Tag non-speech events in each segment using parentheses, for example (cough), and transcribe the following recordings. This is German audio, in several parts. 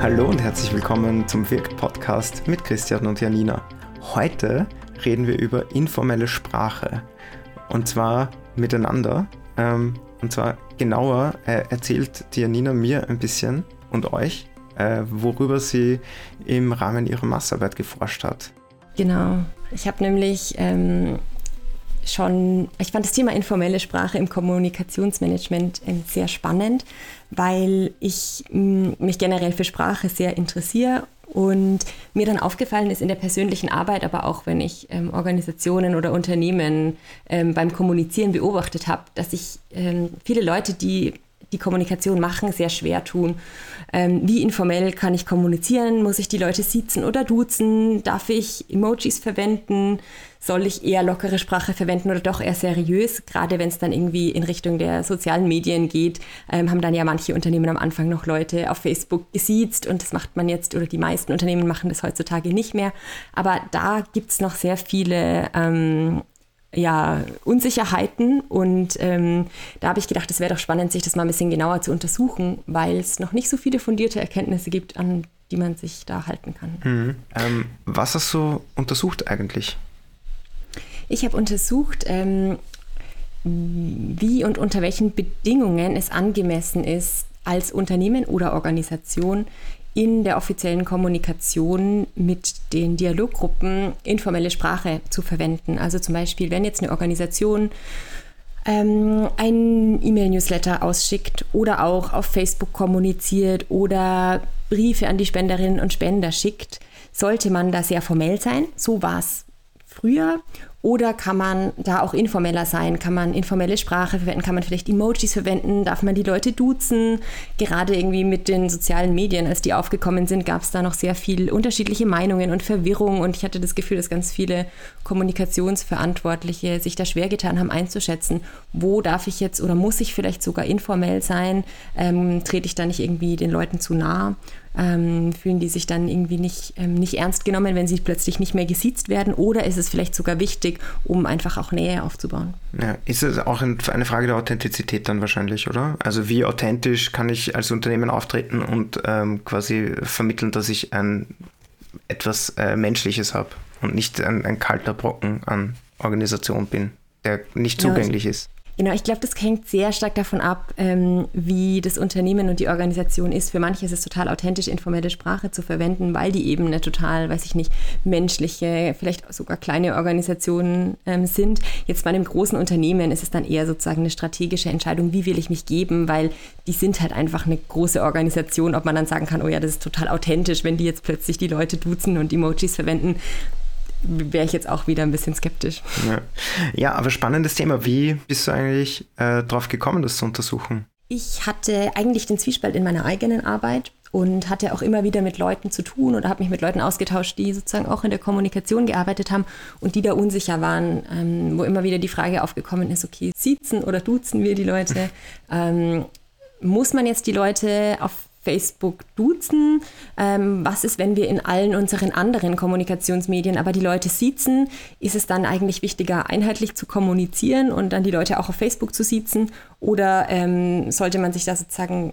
Hallo und herzlich willkommen zum Wirk-Podcast mit Christian und Janina. Heute reden wir über informelle Sprache und zwar miteinander. Ähm, und zwar genauer äh, erzählt die Janina mir ein bisschen und euch, äh, worüber sie im Rahmen ihrer Masterarbeit geforscht hat. Genau. Ich habe nämlich ähm, schon, ich fand das Thema informelle Sprache im Kommunikationsmanagement ähm, sehr spannend, weil ich mh, mich generell für Sprache sehr interessiere und mir dann aufgefallen ist in der persönlichen Arbeit, aber auch wenn ich ähm, Organisationen oder Unternehmen ähm, beim Kommunizieren beobachtet habe, dass ich ähm, viele Leute, die die Kommunikation machen, sehr schwer tun. Ähm, wie informell kann ich kommunizieren? Muss ich die Leute siezen oder duzen? Darf ich Emojis verwenden? Soll ich eher lockere Sprache verwenden oder doch eher seriös? Gerade wenn es dann irgendwie in Richtung der sozialen Medien geht, ähm, haben dann ja manche Unternehmen am Anfang noch Leute auf Facebook gesiezt und das macht man jetzt oder die meisten Unternehmen machen das heutzutage nicht mehr. Aber da gibt es noch sehr viele ähm, ja, Unsicherheiten und ähm, da habe ich gedacht, es wäre doch spannend, sich das mal ein bisschen genauer zu untersuchen, weil es noch nicht so viele fundierte Erkenntnisse gibt, an die man sich da halten kann. Mhm. Ähm, was hast du untersucht eigentlich? Ich habe untersucht, ähm, wie und unter welchen Bedingungen es angemessen ist, als Unternehmen oder Organisation in der offiziellen Kommunikation mit den Dialoggruppen informelle Sprache zu verwenden. Also zum Beispiel, wenn jetzt eine Organisation ähm, ein E-Mail-Newsletter ausschickt oder auch auf Facebook kommuniziert oder Briefe an die Spenderinnen und Spender schickt, sollte man da sehr formell sein. So war es früher oder kann man da auch informeller sein? Kann man informelle Sprache verwenden? Kann man vielleicht Emojis verwenden? Darf man die Leute duzen? Gerade irgendwie mit den sozialen Medien, als die aufgekommen sind, gab es da noch sehr viel unterschiedliche Meinungen und Verwirrung. Und ich hatte das Gefühl, dass ganz viele Kommunikationsverantwortliche sich da schwer getan haben, einzuschätzen, wo darf ich jetzt oder muss ich vielleicht sogar informell sein? Ähm, trete ich da nicht irgendwie den Leuten zu nah? Ähm, fühlen die sich dann irgendwie nicht, ähm, nicht ernst genommen, wenn sie plötzlich nicht mehr gesiezt werden? Oder ist es vielleicht sogar wichtig, um einfach auch Nähe aufzubauen? Ja, ist es auch eine Frage der Authentizität dann wahrscheinlich, oder? Also wie authentisch kann ich als Unternehmen auftreten und ähm, quasi vermitteln, dass ich ein etwas äh, Menschliches habe und nicht ein, ein kalter Brocken an Organisation bin, der nicht zugänglich ja, ist. Genau, ich glaube, das hängt sehr stark davon ab, ähm, wie das Unternehmen und die Organisation ist. Für manche ist es total authentisch, informelle Sprache zu verwenden, weil die eben eine total, weiß ich nicht, menschliche, vielleicht sogar kleine Organisation ähm, sind. Jetzt bei einem großen Unternehmen ist es dann eher sozusagen eine strategische Entscheidung, wie will ich mich geben, weil die sind halt einfach eine große Organisation, ob man dann sagen kann, oh ja, das ist total authentisch, wenn die jetzt plötzlich die Leute duzen und Emojis verwenden wäre ich jetzt auch wieder ein bisschen skeptisch. Ja, ja aber spannendes Thema. Wie bist du eigentlich äh, darauf gekommen, das zu untersuchen? Ich hatte eigentlich den Zwiespalt in meiner eigenen Arbeit und hatte auch immer wieder mit Leuten zu tun oder habe mich mit Leuten ausgetauscht, die sozusagen auch in der Kommunikation gearbeitet haben und die da unsicher waren, ähm, wo immer wieder die Frage aufgekommen ist, okay, siezen oder duzen wir die Leute? (laughs) ähm, muss man jetzt die Leute auf Facebook duzen? Ähm, was ist, wenn wir in allen unseren anderen Kommunikationsmedien aber die Leute siezen? Ist es dann eigentlich wichtiger, einheitlich zu kommunizieren und dann die Leute auch auf Facebook zu siezen? Oder ähm, sollte man sich da sozusagen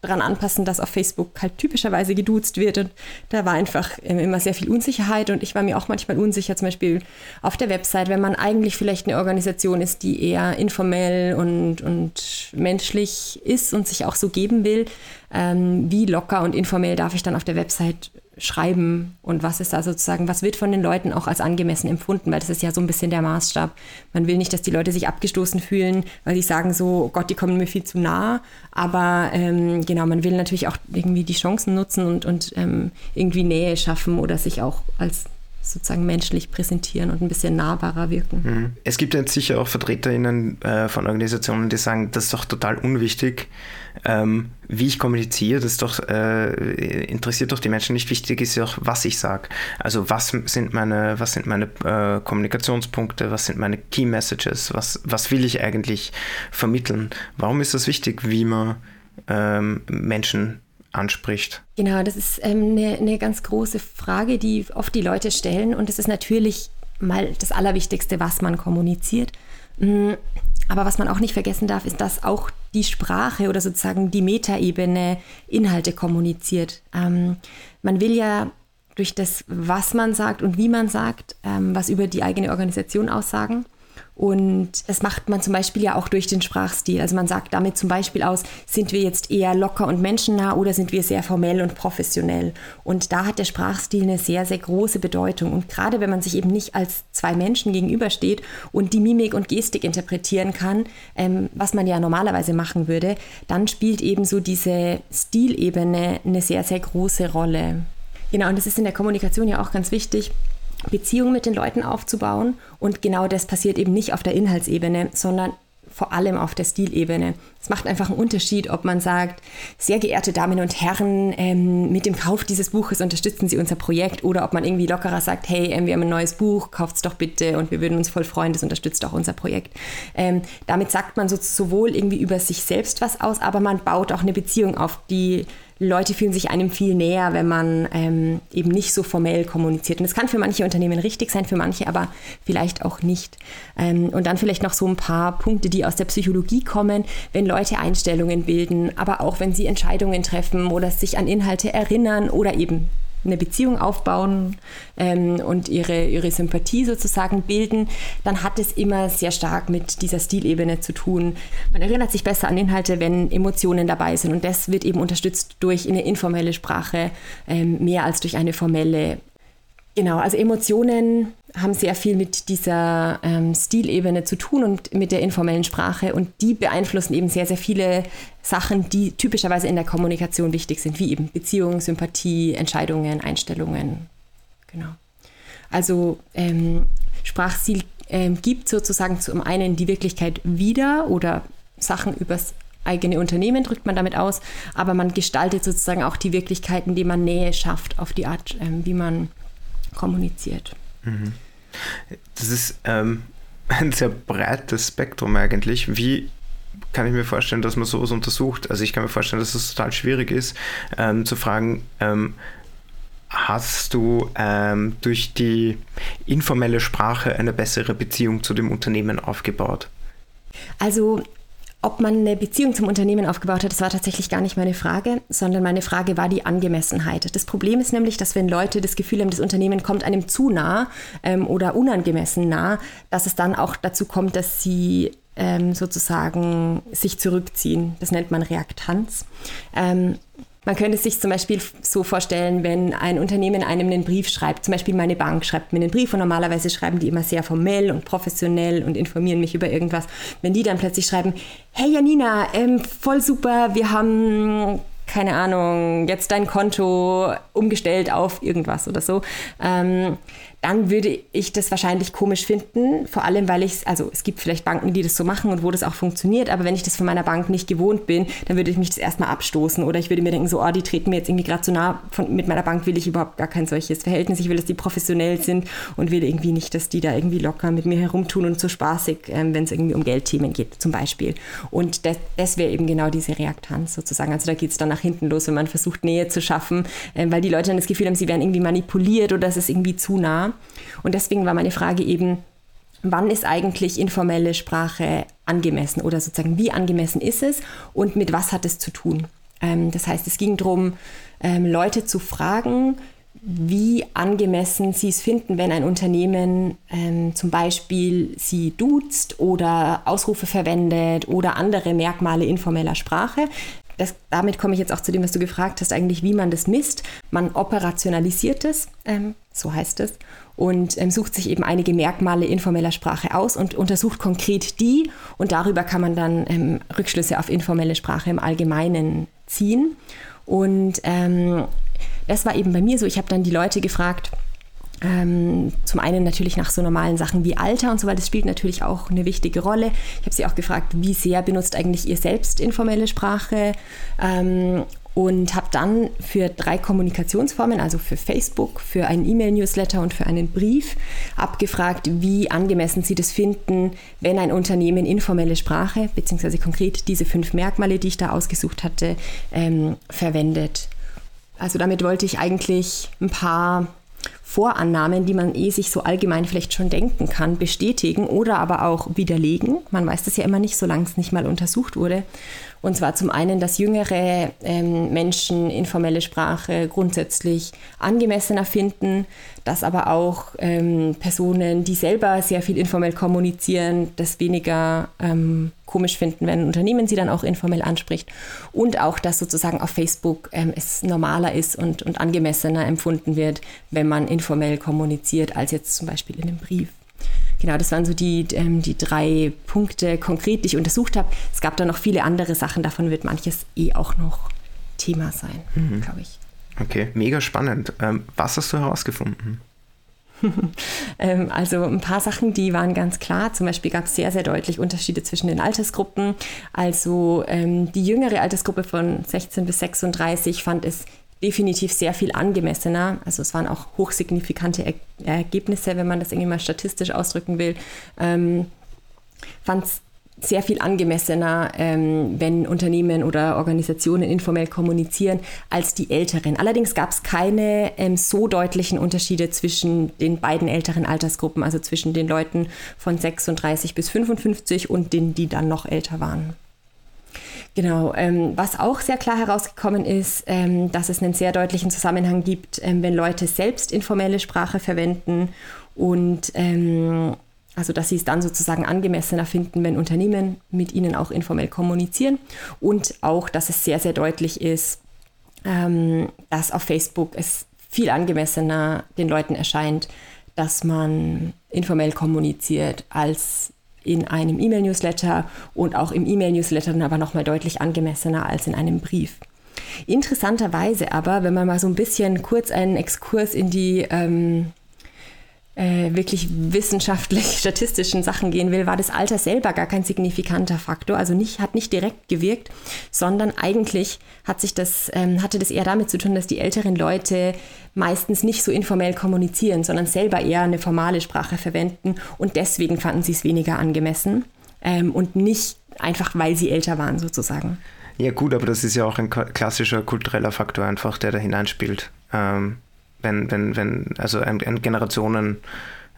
daran anpassen, dass auf Facebook halt typischerweise geduzt wird. Und da war einfach ähm, immer sehr viel Unsicherheit und ich war mir auch manchmal unsicher, zum Beispiel auf der Website, wenn man eigentlich vielleicht eine Organisation ist, die eher informell und, und menschlich ist und sich auch so geben will, ähm, wie locker und informell darf ich dann auf der Website schreiben und was ist da sozusagen, was wird von den Leuten auch als angemessen empfunden, weil das ist ja so ein bisschen der Maßstab. Man will nicht, dass die Leute sich abgestoßen fühlen, weil sie sagen so, oh Gott, die kommen mir viel zu nah, aber ähm, genau, man will natürlich auch irgendwie die Chancen nutzen und, und ähm, irgendwie Nähe schaffen oder sich auch als sozusagen menschlich präsentieren und ein bisschen nahbarer wirken. Mhm. Es gibt jetzt sicher auch VertreterInnen äh, von Organisationen, die sagen, das ist doch total unwichtig, ähm, wie ich kommuniziere, das doch, äh, interessiert doch die Menschen nicht. Wichtig ist ja auch, was ich sage. Also was sind meine, was sind meine äh, Kommunikationspunkte, was sind meine Key Messages, was, was will ich eigentlich vermitteln? Warum ist das wichtig, wie man ähm, Menschen anspricht? Genau, das ist ähm, eine, eine ganz große Frage, die oft die Leute stellen. Und es ist natürlich mal das Allerwichtigste, was man kommuniziert. Mm, aber was man auch nicht vergessen darf, ist, dass auch die Sprache oder sozusagen die Metaebene Inhalte kommuniziert. Ähm, man will ja durch das, was man sagt und wie man sagt, ähm, was über die eigene Organisation aussagen. Und das macht man zum Beispiel ja auch durch den Sprachstil. Also man sagt damit zum Beispiel aus, sind wir jetzt eher locker und menschennah oder sind wir sehr formell und professionell. Und da hat der Sprachstil eine sehr, sehr große Bedeutung. Und gerade wenn man sich eben nicht als zwei Menschen gegenübersteht und die Mimik und Gestik interpretieren kann, ähm, was man ja normalerweise machen würde, dann spielt eben so diese Stilebene eine sehr, sehr große Rolle. Genau, und das ist in der Kommunikation ja auch ganz wichtig Beziehungen mit den Leuten aufzubauen. Und genau das passiert eben nicht auf der Inhaltsebene, sondern vor allem auf der Stilebene. Es macht einfach einen Unterschied, ob man sagt, sehr geehrte Damen und Herren, ähm, mit dem Kauf dieses Buches unterstützen Sie unser Projekt oder ob man irgendwie lockerer sagt, hey, ähm, wir haben ein neues Buch, kauft es doch bitte und wir würden uns voll freuen, das unterstützt auch unser Projekt. Ähm, damit sagt man so, sowohl irgendwie über sich selbst was aus, aber man baut auch eine Beziehung auf, die Leute fühlen sich einem viel näher, wenn man ähm, eben nicht so formell kommuniziert. Und das kann für manche Unternehmen richtig sein, für manche aber vielleicht auch nicht. Ähm, und dann vielleicht noch so ein paar Punkte, die aus der Psychologie kommen, wenn Leute Einstellungen bilden, aber auch wenn sie Entscheidungen treffen oder sich an Inhalte erinnern oder eben eine Beziehung aufbauen ähm, und ihre, ihre Sympathie sozusagen bilden, dann hat es immer sehr stark mit dieser Stilebene zu tun. Man erinnert sich besser an Inhalte, wenn Emotionen dabei sind und das wird eben unterstützt durch eine informelle Sprache ähm, mehr als durch eine formelle. Genau, also Emotionen haben sehr viel mit dieser ähm, Stilebene zu tun und mit der informellen Sprache und die beeinflussen eben sehr, sehr viele Sachen, die typischerweise in der Kommunikation wichtig sind, wie eben Beziehung, Sympathie, Entscheidungen, Einstellungen. Genau. Also ähm, Sprachstil ähm, gibt sozusagen zum einen die Wirklichkeit wieder oder Sachen übers eigene Unternehmen drückt man damit aus, aber man gestaltet sozusagen auch die Wirklichkeiten, die man Nähe schafft auf die Art, ähm, wie man kommuniziert. Das ist ähm, (laughs) ein sehr breites Spektrum eigentlich. Wie kann ich mir vorstellen, dass man sowas untersucht? Also ich kann mir vorstellen, dass es total schwierig ist, ähm, zu fragen, ähm, hast du ähm, durch die informelle Sprache eine bessere Beziehung zu dem Unternehmen aufgebaut? Also ob man eine Beziehung zum Unternehmen aufgebaut hat, das war tatsächlich gar nicht meine Frage, sondern meine Frage war die Angemessenheit. Das Problem ist nämlich, dass wenn Leute das Gefühl haben, das Unternehmen kommt einem zu nah ähm, oder unangemessen nah, dass es dann auch dazu kommt, dass sie ähm, sozusagen sich zurückziehen. Das nennt man Reaktanz. Ähm, man könnte es sich zum Beispiel so vorstellen, wenn ein Unternehmen einem einen Brief schreibt, zum Beispiel meine Bank schreibt mir einen Brief und normalerweise schreiben die immer sehr formell und professionell und informieren mich über irgendwas. Wenn die dann plötzlich schreiben, hey Janina, ähm, voll super, wir haben keine Ahnung, jetzt dein Konto umgestellt auf irgendwas oder so, ähm, dann würde ich das wahrscheinlich komisch finden. Vor allem, weil ich es, also es gibt vielleicht Banken, die das so machen und wo das auch funktioniert, aber wenn ich das von meiner Bank nicht gewohnt bin, dann würde ich mich das erstmal abstoßen oder ich würde mir denken, so, oh, die treten mir jetzt irgendwie gerade so nah, von, mit meiner Bank will ich überhaupt gar kein solches Verhältnis. Ich will, dass die professionell sind und will irgendwie nicht, dass die da irgendwie locker mit mir herumtun und so spaßig, ähm, wenn es irgendwie um Geldthemen geht, zum Beispiel. Und das, das wäre eben genau diese Reaktanz sozusagen. Also da geht es dann nach hinten los, wenn man versucht, Nähe zu schaffen, ähm, weil die Leute dann das Gefühl haben, sie werden irgendwie manipuliert oder es ist irgendwie zu nah. Und deswegen war meine Frage eben, wann ist eigentlich informelle Sprache angemessen oder sozusagen wie angemessen ist es und mit was hat es zu tun? Ähm, das heißt, es ging darum, ähm, Leute zu fragen, wie angemessen sie es finden, wenn ein Unternehmen ähm, zum Beispiel sie duzt oder Ausrufe verwendet oder andere Merkmale informeller Sprache. Das, damit komme ich jetzt auch zu dem, was du gefragt hast, eigentlich, wie man das misst. Man operationalisiert es, ähm, so heißt es, und ähm, sucht sich eben einige Merkmale informeller Sprache aus und untersucht konkret die und darüber kann man dann ähm, Rückschlüsse auf informelle Sprache im Allgemeinen ziehen. Und ähm, das war eben bei mir so, ich habe dann die Leute gefragt, ähm, zum einen natürlich nach so normalen Sachen wie Alter und so weiter. Das spielt natürlich auch eine wichtige Rolle. Ich habe sie auch gefragt, wie sehr benutzt eigentlich ihr selbst informelle Sprache ähm, und habe dann für drei Kommunikationsformen, also für Facebook, für einen E-Mail-Newsletter und für einen Brief, abgefragt, wie angemessen sie das finden, wenn ein Unternehmen informelle Sprache, beziehungsweise konkret diese fünf Merkmale, die ich da ausgesucht hatte, ähm, verwendet. Also damit wollte ich eigentlich ein paar Vorannahmen, die man eh sich so allgemein vielleicht schon denken kann, bestätigen oder aber auch widerlegen. Man weiß das ja immer nicht, solange es nicht mal untersucht wurde. Und zwar zum einen, dass jüngere ähm, Menschen informelle Sprache grundsätzlich angemessener finden, dass aber auch ähm, Personen, die selber sehr viel informell kommunizieren, das weniger ähm, komisch finden, wenn ein Unternehmen sie dann auch informell anspricht. Und auch, dass sozusagen auf Facebook ähm, es normaler ist und, und angemessener empfunden wird, wenn man informell kommuniziert, als jetzt zum Beispiel in einem Brief. Genau, das waren so die, ähm, die drei Punkte konkret, die ich untersucht habe. Es gab da noch viele andere Sachen, davon wird manches eh auch noch Thema sein, mhm. glaube ich. Okay, mega spannend. Ähm, was hast du herausgefunden? (laughs) ähm, also ein paar Sachen, die waren ganz klar. Zum Beispiel gab es sehr, sehr deutlich Unterschiede zwischen den Altersgruppen. Also ähm, die jüngere Altersgruppe von 16 bis 36 fand es definitiv sehr viel angemessener. Also es waren auch hochsignifikante er Ergebnisse, wenn man das irgendwie mal statistisch ausdrücken will. Ähm, Fand es sehr viel angemessener, ähm, wenn Unternehmen oder Organisationen informell kommunizieren, als die Älteren. Allerdings gab es keine ähm, so deutlichen Unterschiede zwischen den beiden älteren Altersgruppen, also zwischen den Leuten von 36 bis 55 und denen, die dann noch älter waren. Genau, ähm, was auch sehr klar herausgekommen ist, ähm, dass es einen sehr deutlichen Zusammenhang gibt, ähm, wenn Leute selbst informelle Sprache verwenden und ähm, also dass sie es dann sozusagen angemessener finden, wenn Unternehmen mit ihnen auch informell kommunizieren und auch, dass es sehr, sehr deutlich ist, ähm, dass auf Facebook es viel angemessener den Leuten erscheint, dass man informell kommuniziert als in einem E-Mail-Newsletter und auch im E-Mail-Newsletter dann aber nochmal deutlich angemessener als in einem Brief. Interessanterweise aber, wenn man mal so ein bisschen kurz einen Exkurs in die ähm, äh, wirklich wissenschaftlich-statistischen (laughs) Sachen gehen will, war das Alter selber gar kein signifikanter Faktor, also nicht, hat nicht direkt gewirkt, sondern eigentlich hat sich das, ähm, hatte das eher damit zu tun, dass die älteren Leute meistens nicht so informell kommunizieren, sondern selber eher eine formale Sprache verwenden und deswegen fanden sie es weniger angemessen ähm, und nicht einfach, weil sie älter waren sozusagen. Ja gut, aber das ist ja auch ein klassischer kultureller Faktor einfach, der da hineinspielt. Ähm, wenn, wenn, wenn, also ein, ein Generationen,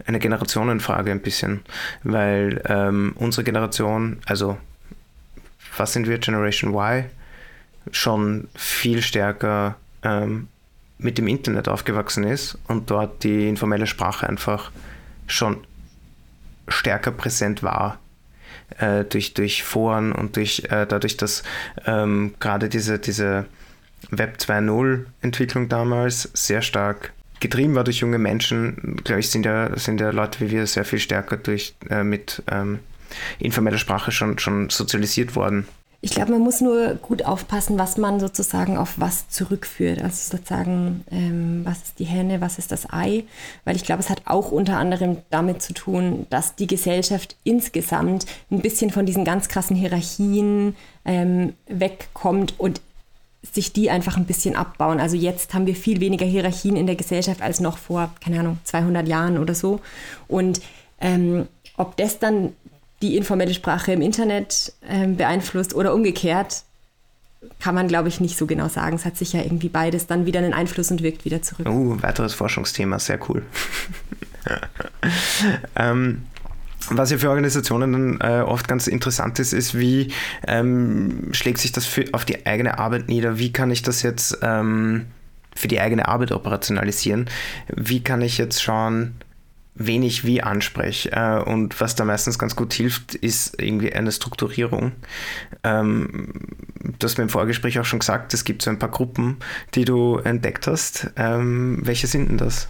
eine Generationenfrage ein bisschen, weil ähm, unsere Generation, also was sind wir, Generation Y, schon viel stärker ähm, mit dem Internet aufgewachsen ist und dort die informelle Sprache einfach schon stärker präsent war. Äh, durch, durch Foren und durch, äh, dadurch, dass ähm, gerade diese, diese Web 2.0 Entwicklung damals sehr stark getrieben war durch junge Menschen, glaube ich, sind ja, sind ja Leute wie wir sehr viel stärker durch, äh, mit ähm, informeller Sprache schon, schon sozialisiert worden. Ich glaube, man muss nur gut aufpassen, was man sozusagen auf was zurückführt. Also sozusagen, ähm, was ist die Henne, was ist das Ei? Weil ich glaube, es hat auch unter anderem damit zu tun, dass die Gesellschaft insgesamt ein bisschen von diesen ganz krassen Hierarchien ähm, wegkommt und sich die einfach ein bisschen abbauen. Also jetzt haben wir viel weniger Hierarchien in der Gesellschaft als noch vor, keine Ahnung, 200 Jahren oder so. Und ähm, ob das dann die informelle Sprache im Internet ähm, beeinflusst oder umgekehrt, kann man, glaube ich, nicht so genau sagen. Es hat sich ja irgendwie beides dann wieder einen Einfluss und wirkt wieder zurück. Oh, weiteres Forschungsthema, sehr cool. (laughs) ähm, was ja für Organisationen dann äh, oft ganz interessant ist, ist, wie ähm, schlägt sich das für, auf die eigene Arbeit nieder? Wie kann ich das jetzt ähm, für die eigene Arbeit operationalisieren? Wie kann ich jetzt schauen, wen ich wie anspreche? Äh, und was da meistens ganz gut hilft, ist irgendwie eine Strukturierung. Ähm, du hast mir im Vorgespräch auch schon gesagt, es gibt so ein paar Gruppen, die du entdeckt hast. Ähm, welche sind denn das?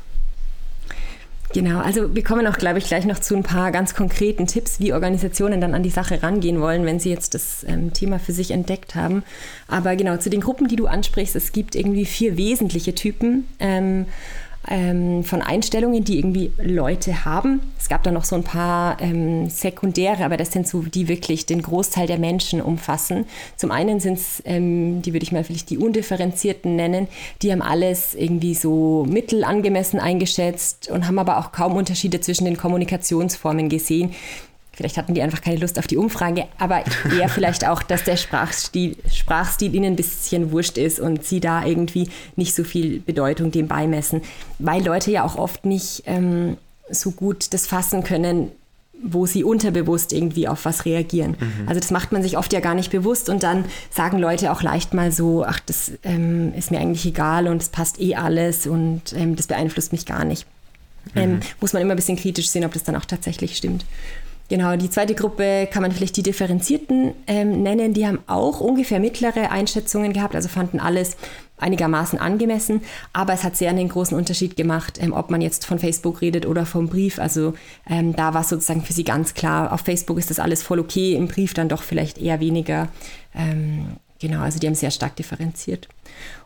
Genau, also wir kommen auch, glaube ich, gleich noch zu ein paar ganz konkreten Tipps, wie Organisationen dann an die Sache rangehen wollen, wenn sie jetzt das ähm, Thema für sich entdeckt haben. Aber genau, zu den Gruppen, die du ansprichst, es gibt irgendwie vier wesentliche Typen. Ähm, ähm, von Einstellungen, die irgendwie Leute haben. Es gab da noch so ein paar ähm, sekundäre, aber das sind so, die wirklich den Großteil der Menschen umfassen. Zum einen sind es, ähm, die würde ich mal vielleicht die undifferenzierten nennen, die haben alles irgendwie so mittelangemessen eingeschätzt und haben aber auch kaum Unterschiede zwischen den Kommunikationsformen gesehen Vielleicht hatten die einfach keine Lust auf die Umfrage, aber eher vielleicht auch, dass der Sprachstil, Sprachstil ihnen ein bisschen wurscht ist und sie da irgendwie nicht so viel Bedeutung dem beimessen, weil Leute ja auch oft nicht ähm, so gut das fassen können, wo sie unterbewusst irgendwie auf was reagieren. Mhm. Also das macht man sich oft ja gar nicht bewusst und dann sagen Leute auch leicht mal so, ach, das ähm, ist mir eigentlich egal und es passt eh alles und ähm, das beeinflusst mich gar nicht. Ähm, mhm. muss man immer ein bisschen kritisch sehen, ob das dann auch tatsächlich stimmt. Genau, die zweite Gruppe kann man vielleicht die Differenzierten ähm, nennen. Die haben auch ungefähr mittlere Einschätzungen gehabt, also fanden alles einigermaßen angemessen. Aber es hat sehr einen großen Unterschied gemacht, ähm, ob man jetzt von Facebook redet oder vom Brief. Also ähm, da war sozusagen für sie ganz klar, auf Facebook ist das alles voll okay, im Brief dann doch vielleicht eher weniger. Ähm, genau, also die haben sehr stark differenziert.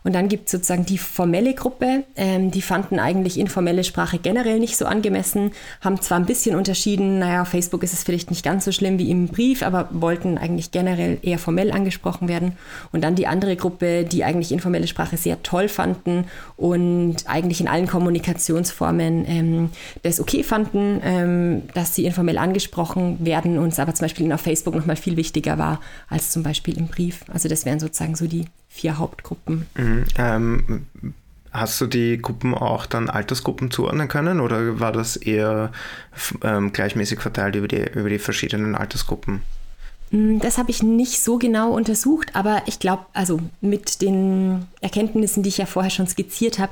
Und dann gibt es sozusagen die formelle Gruppe, ähm, die fanden eigentlich informelle Sprache generell nicht so angemessen, haben zwar ein bisschen unterschieden, naja, auf Facebook ist es vielleicht nicht ganz so schlimm wie im Brief, aber wollten eigentlich generell eher formell angesprochen werden. Und dann die andere Gruppe, die eigentlich informelle Sprache sehr toll fanden und eigentlich in allen Kommunikationsformen ähm, das okay fanden, ähm, dass sie informell angesprochen werden und es aber zum Beispiel auf Facebook nochmal viel wichtiger war als zum Beispiel im Brief. Also das wären sozusagen so die vier Hauptgruppen. Mhm. Ähm, hast du die Gruppen auch dann Altersgruppen zuordnen können oder war das eher ähm, gleichmäßig verteilt über die, über die verschiedenen Altersgruppen? Hm, das habe ich nicht so genau untersucht, aber ich glaube, also mit den Erkenntnissen, die ich ja vorher schon skizziert habe,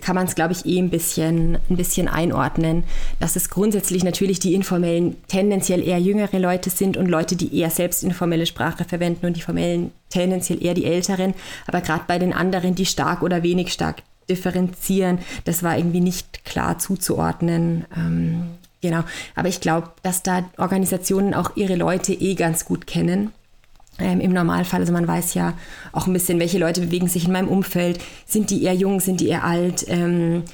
kann man es, glaube ich, eh ein bisschen, ein bisschen einordnen, dass es grundsätzlich natürlich die informellen tendenziell eher jüngere Leute sind und Leute, die eher selbst informelle Sprache verwenden und die formellen tendenziell eher die älteren. Aber gerade bei den anderen, die stark oder wenig stark differenzieren, das war irgendwie nicht klar zuzuordnen. Ähm, Genau, aber ich glaube, dass da Organisationen auch ihre Leute eh ganz gut kennen. Ähm, Im Normalfall, also man weiß ja auch ein bisschen, welche Leute bewegen sich in meinem Umfeld. Sind die eher jung, sind die eher alt? Ähm,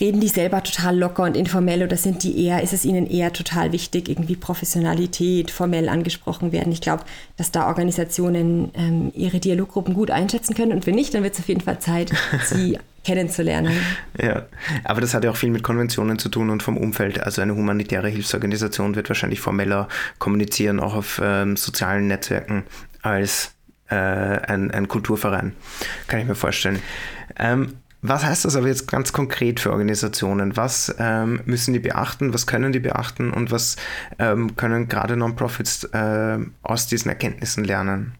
reden die selber total locker und informell oder sind die eher, ist es ihnen eher total wichtig, irgendwie Professionalität formell angesprochen werden? Ich glaube, dass da Organisationen ähm, ihre Dialoggruppen gut einschätzen können und wenn nicht, dann wird es auf jeden Fall Zeit, sie (laughs) kennenzulernen. Ja, aber das hat ja auch viel mit Konventionen zu tun und vom Umfeld. Also eine humanitäre Hilfsorganisation wird wahrscheinlich formeller kommunizieren, auch auf ähm, sozialen Netzwerken, als äh, ein, ein, Kulturverein. Kann ich mir vorstellen. Ähm, was heißt das aber jetzt ganz konkret für Organisationen? Was ähm, müssen die beachten? Was können die beachten? Und was ähm, können gerade Non-Profits äh, aus diesen Erkenntnissen lernen?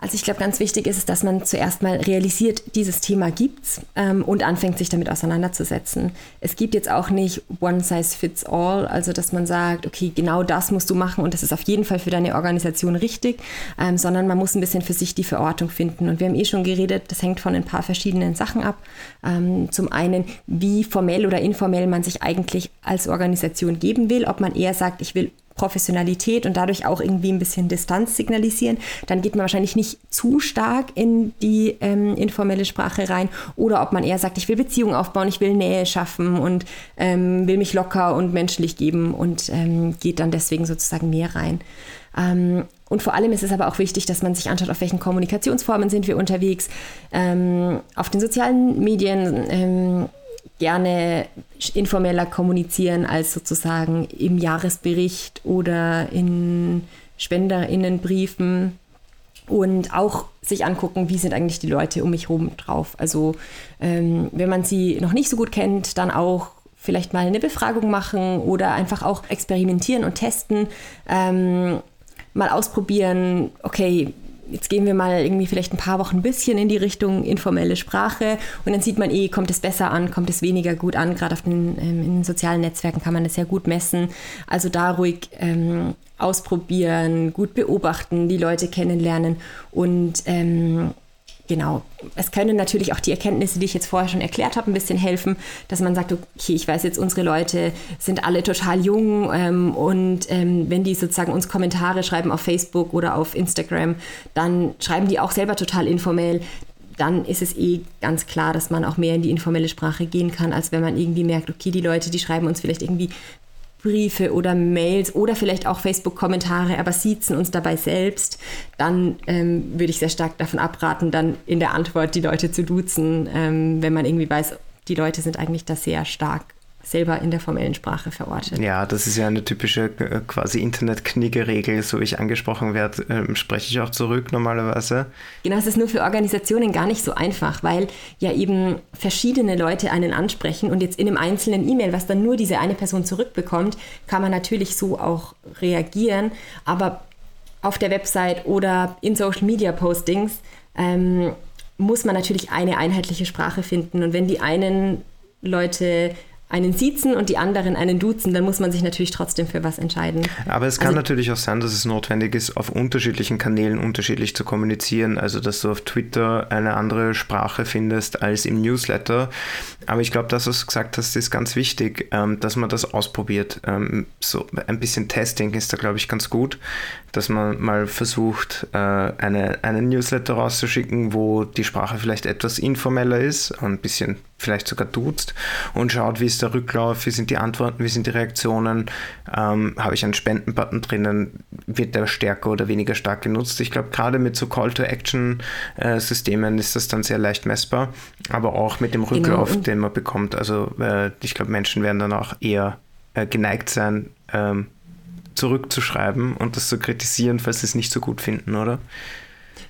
Also ich glaube, ganz wichtig ist es, dass man zuerst mal realisiert, dieses Thema gibt's ähm, und anfängt, sich damit auseinanderzusetzen. Es gibt jetzt auch nicht One Size Fits All, also dass man sagt, okay, genau das musst du machen und das ist auf jeden Fall für deine Organisation richtig, ähm, sondern man muss ein bisschen für sich die Verortung finden. Und wir haben eh schon geredet, das hängt von ein paar verschiedenen Sachen ab. Ähm, zum einen, wie formell oder informell man sich eigentlich als Organisation geben will, ob man eher sagt, ich will Professionalität und dadurch auch irgendwie ein bisschen Distanz signalisieren, dann geht man wahrscheinlich nicht zu stark in die ähm, informelle Sprache rein. Oder ob man eher sagt, ich will Beziehungen aufbauen, ich will Nähe schaffen und ähm, will mich locker und menschlich geben und ähm, geht dann deswegen sozusagen mehr rein. Ähm, und vor allem ist es aber auch wichtig, dass man sich anschaut, auf welchen Kommunikationsformen sind wir unterwegs. Ähm, auf den sozialen Medien ähm, gerne informeller kommunizieren als sozusagen im Jahresbericht oder in Spenderinnenbriefen und auch sich angucken, wie sind eigentlich die Leute um mich herum drauf. Also ähm, wenn man sie noch nicht so gut kennt, dann auch vielleicht mal eine Befragung machen oder einfach auch experimentieren und testen, ähm, mal ausprobieren, okay, jetzt gehen wir mal irgendwie vielleicht ein paar Wochen ein bisschen in die Richtung informelle Sprache und dann sieht man eh, kommt es besser an, kommt es weniger gut an. Gerade auf den, ähm, in den sozialen Netzwerken kann man das sehr gut messen. Also da ruhig ähm, ausprobieren, gut beobachten, die Leute kennenlernen und ähm, genau, es können natürlich auch die Erkenntnisse, die ich jetzt vorher schon erklärt habe, ein bisschen helfen, dass man sagt, okay, ich weiß jetzt, unsere Leute sind alle total jung ähm, und ähm, wenn die sozusagen uns Kommentare schreiben auf Facebook oder auf Instagram, dann schreiben die auch selber total informell. Dann ist es eh ganz klar, dass man auch mehr in die informelle Sprache gehen kann, als wenn man irgendwie merkt, okay, die Leute, die schreiben uns vielleicht irgendwie Briefe oder Mails oder vielleicht auch Facebook-Kommentare, aber siezen uns dabei selbst, dann ähm, würde ich sehr stark davon abraten, dann in der Antwort die Leute zu duzen, ähm, wenn man irgendwie weiß, die Leute sind eigentlich da sehr stark selber in der formellen Sprache verortet. Ja, das ist ja eine typische äh, quasi Internet-Knigge-Regel. So wie ich angesprochen werde, äh, spreche ich auch zurück normalerweise. Genau, es ist nur für Organisationen gar nicht so einfach, weil ja eben verschiedene Leute einen ansprechen und jetzt in einem einzelnen E-Mail, was dann nur diese eine Person zurückbekommt, kann man natürlich so auch reagieren. Aber auf der Website oder in Social Media Postings ähm, muss man natürlich eine einheitliche Sprache finden. Und wenn die einen Leute einen siezen und die anderen einen duzen, dann muss man sich natürlich trotzdem für was entscheiden. Aber es kann also, natürlich auch sein, dass es notwendig ist, auf unterschiedlichen Kanälen unterschiedlich zu kommunizieren. Also, dass du auf Twitter eine andere Sprache findest als im Newsletter. Aber ich glaube, das, was du gesagt hast, ist ganz wichtig, ähm, dass man das ausprobiert. Ähm, so ein bisschen Testing ist da, glaube ich, ganz gut, dass man mal versucht, äh, eine, einen Newsletter rauszuschicken, wo die Sprache vielleicht etwas informeller ist und ein bisschen vielleicht sogar duzt und schaut, wie ist der Rücklauf, wie sind die Antworten, wie sind die Reaktionen, ähm, habe ich einen Spendenbutton drinnen, wird der stärker oder weniger stark genutzt. Ich glaube, gerade mit so Call-to-Action-Systemen ist das dann sehr leicht messbar, aber auch mit dem genau, Rücklauf, genau. den man bekommt. Also äh, ich glaube, Menschen werden dann auch eher äh, geneigt sein, ähm, zurückzuschreiben und das zu kritisieren, falls sie es nicht so gut finden, oder?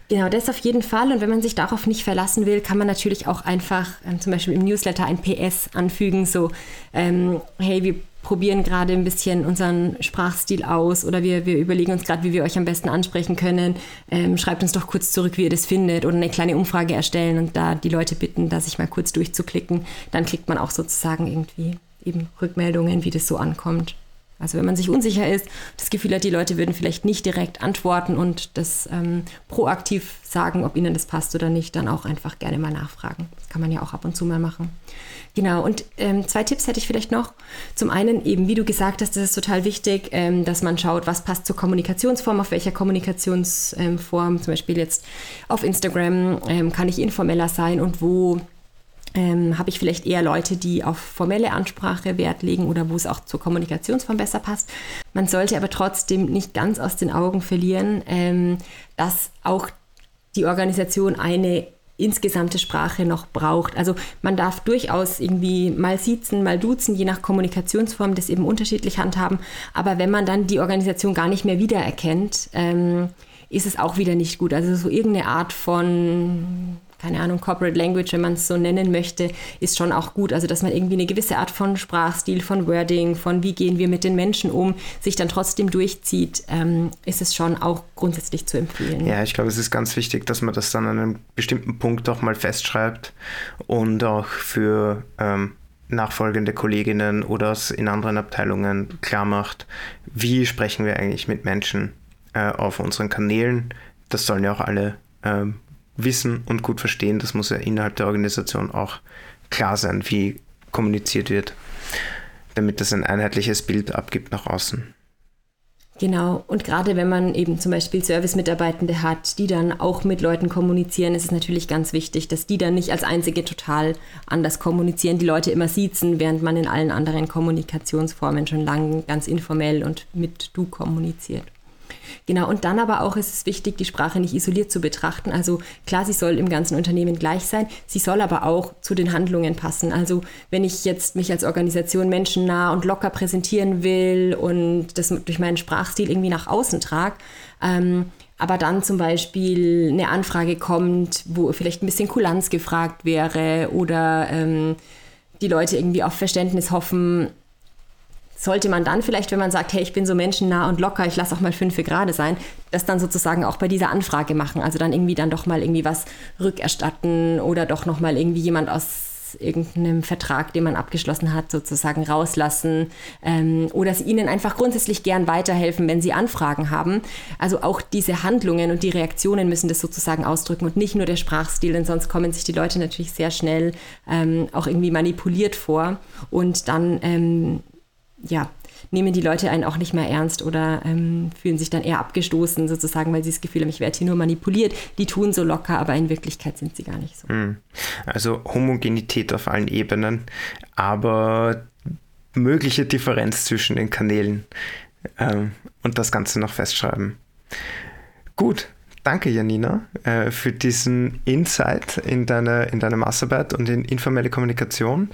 Genau, das auf jeden Fall. Und wenn man sich darauf nicht verlassen will, kann man natürlich auch einfach ähm, zum Beispiel im Newsletter ein PS anfügen, so, ähm, hey, wir probieren gerade ein bisschen unseren Sprachstil aus oder wir, wir überlegen uns gerade, wie wir euch am besten ansprechen können. Ähm, schreibt uns doch kurz zurück, wie ihr das findet oder eine kleine Umfrage erstellen und da die Leute bitten, da sich mal kurz durchzuklicken. Dann kriegt man auch sozusagen irgendwie eben Rückmeldungen, wie das so ankommt. Also wenn man sich unsicher ist, das Gefühl hat, die Leute würden vielleicht nicht direkt antworten und das ähm, proaktiv sagen, ob ihnen das passt oder nicht, dann auch einfach gerne mal nachfragen. Das kann man ja auch ab und zu mal machen. Genau, und ähm, zwei Tipps hätte ich vielleicht noch. Zum einen eben, wie du gesagt hast, das ist total wichtig, ähm, dass man schaut, was passt zur Kommunikationsform, auf welcher Kommunikationsform, zum Beispiel jetzt auf Instagram, ähm, kann ich informeller sein und wo ähm, habe ich vielleicht eher Leute, die auf formelle Ansprache Wert legen oder wo es auch zur Kommunikationsform besser passt. Man sollte aber trotzdem nicht ganz aus den Augen verlieren, ähm, dass auch die Organisation eine insgesamte Sprache noch braucht. Also man darf durchaus irgendwie mal siezen, mal duzen, je nach Kommunikationsform das eben unterschiedlich handhaben. Aber wenn man dann die Organisation gar nicht mehr wiedererkennt, ähm, ist es auch wieder nicht gut. Also so irgendeine Art von keine Ahnung, Corporate Language, wenn man es so nennen möchte, ist schon auch gut. Also, dass man irgendwie eine gewisse Art von Sprachstil, von Wording, von wie gehen wir mit den Menschen um, sich dann trotzdem durchzieht, ähm, ist es schon auch grundsätzlich zu empfehlen. Ja, ich glaube, es ist ganz wichtig, dass man das dann an einem bestimmten Punkt auch mal festschreibt und auch für ähm, nachfolgende Kolleginnen oder in anderen Abteilungen klar macht, wie sprechen wir eigentlich mit Menschen äh, auf unseren Kanälen. Das sollen ja auch alle ähm, wissen und gut verstehen. Das muss ja innerhalb der Organisation auch klar sein, wie kommuniziert wird, damit das ein einheitliches Bild abgibt nach außen. Genau, und gerade wenn man eben zum Beispiel Service-Mitarbeitende hat, die dann auch mit Leuten kommunizieren, ist es natürlich ganz wichtig, dass die dann nicht als einzige total anders kommunizieren, die Leute immer siezen, während man in allen anderen Kommunikationsformen schon lange ganz informell und mit du kommuniziert. Genau, und dann aber auch ist es wichtig, die Sprache nicht isoliert zu betrachten. Also klar, sie soll im ganzen Unternehmen gleich sein, sie soll aber auch zu den Handlungen passen. Also wenn ich jetzt mich als Organisation menschennah und locker präsentieren will und das durch meinen Sprachstil irgendwie nach außen trage, ähm, aber dann zum Beispiel eine Anfrage kommt, wo vielleicht ein bisschen Kulanz gefragt wäre oder ähm, die Leute irgendwie auf Verständnis hoffen, sollte man dann vielleicht, wenn man sagt, hey, ich bin so menschennah und locker, ich lasse auch mal fünf gerade sein, das dann sozusagen auch bei dieser Anfrage machen. Also dann irgendwie dann doch mal irgendwie was rückerstatten oder doch noch mal irgendwie jemand aus irgendeinem Vertrag, den man abgeschlossen hat, sozusagen rauslassen ähm, oder sie ihnen einfach grundsätzlich gern weiterhelfen, wenn sie Anfragen haben. Also auch diese Handlungen und die Reaktionen müssen das sozusagen ausdrücken und nicht nur der Sprachstil, denn sonst kommen sich die Leute natürlich sehr schnell ähm, auch irgendwie manipuliert vor und dann ähm, ja, nehmen die Leute einen auch nicht mehr ernst oder ähm, fühlen sich dann eher abgestoßen, sozusagen, weil sie das Gefühl haben, ich werde hier nur manipuliert. Die tun so locker, aber in Wirklichkeit sind sie gar nicht so. Hm. Also Homogenität auf allen Ebenen, aber mögliche Differenz zwischen den Kanälen ähm, und das Ganze noch festschreiben. Gut, Danke, Janina, äh, für diesen Insight in deine, in deine Masterarbeit und in informelle Kommunikation.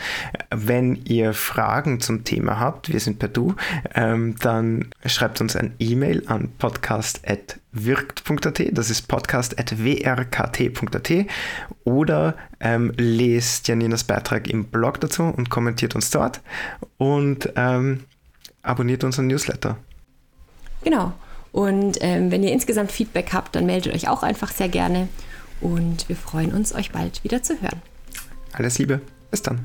Wenn ihr Fragen zum Thema habt, wir sind per Du, ähm, dann schreibt uns ein E-Mail an podcast.wirkt.at, das ist podcast.wrkt.at oder ähm, lest Janinas Beitrag im Blog dazu und kommentiert uns dort und ähm, abonniert unseren Newsletter. Genau. Und ähm, wenn ihr insgesamt Feedback habt, dann meldet euch auch einfach sehr gerne. Und wir freuen uns, euch bald wieder zu hören. Alles Liebe. Bis dann.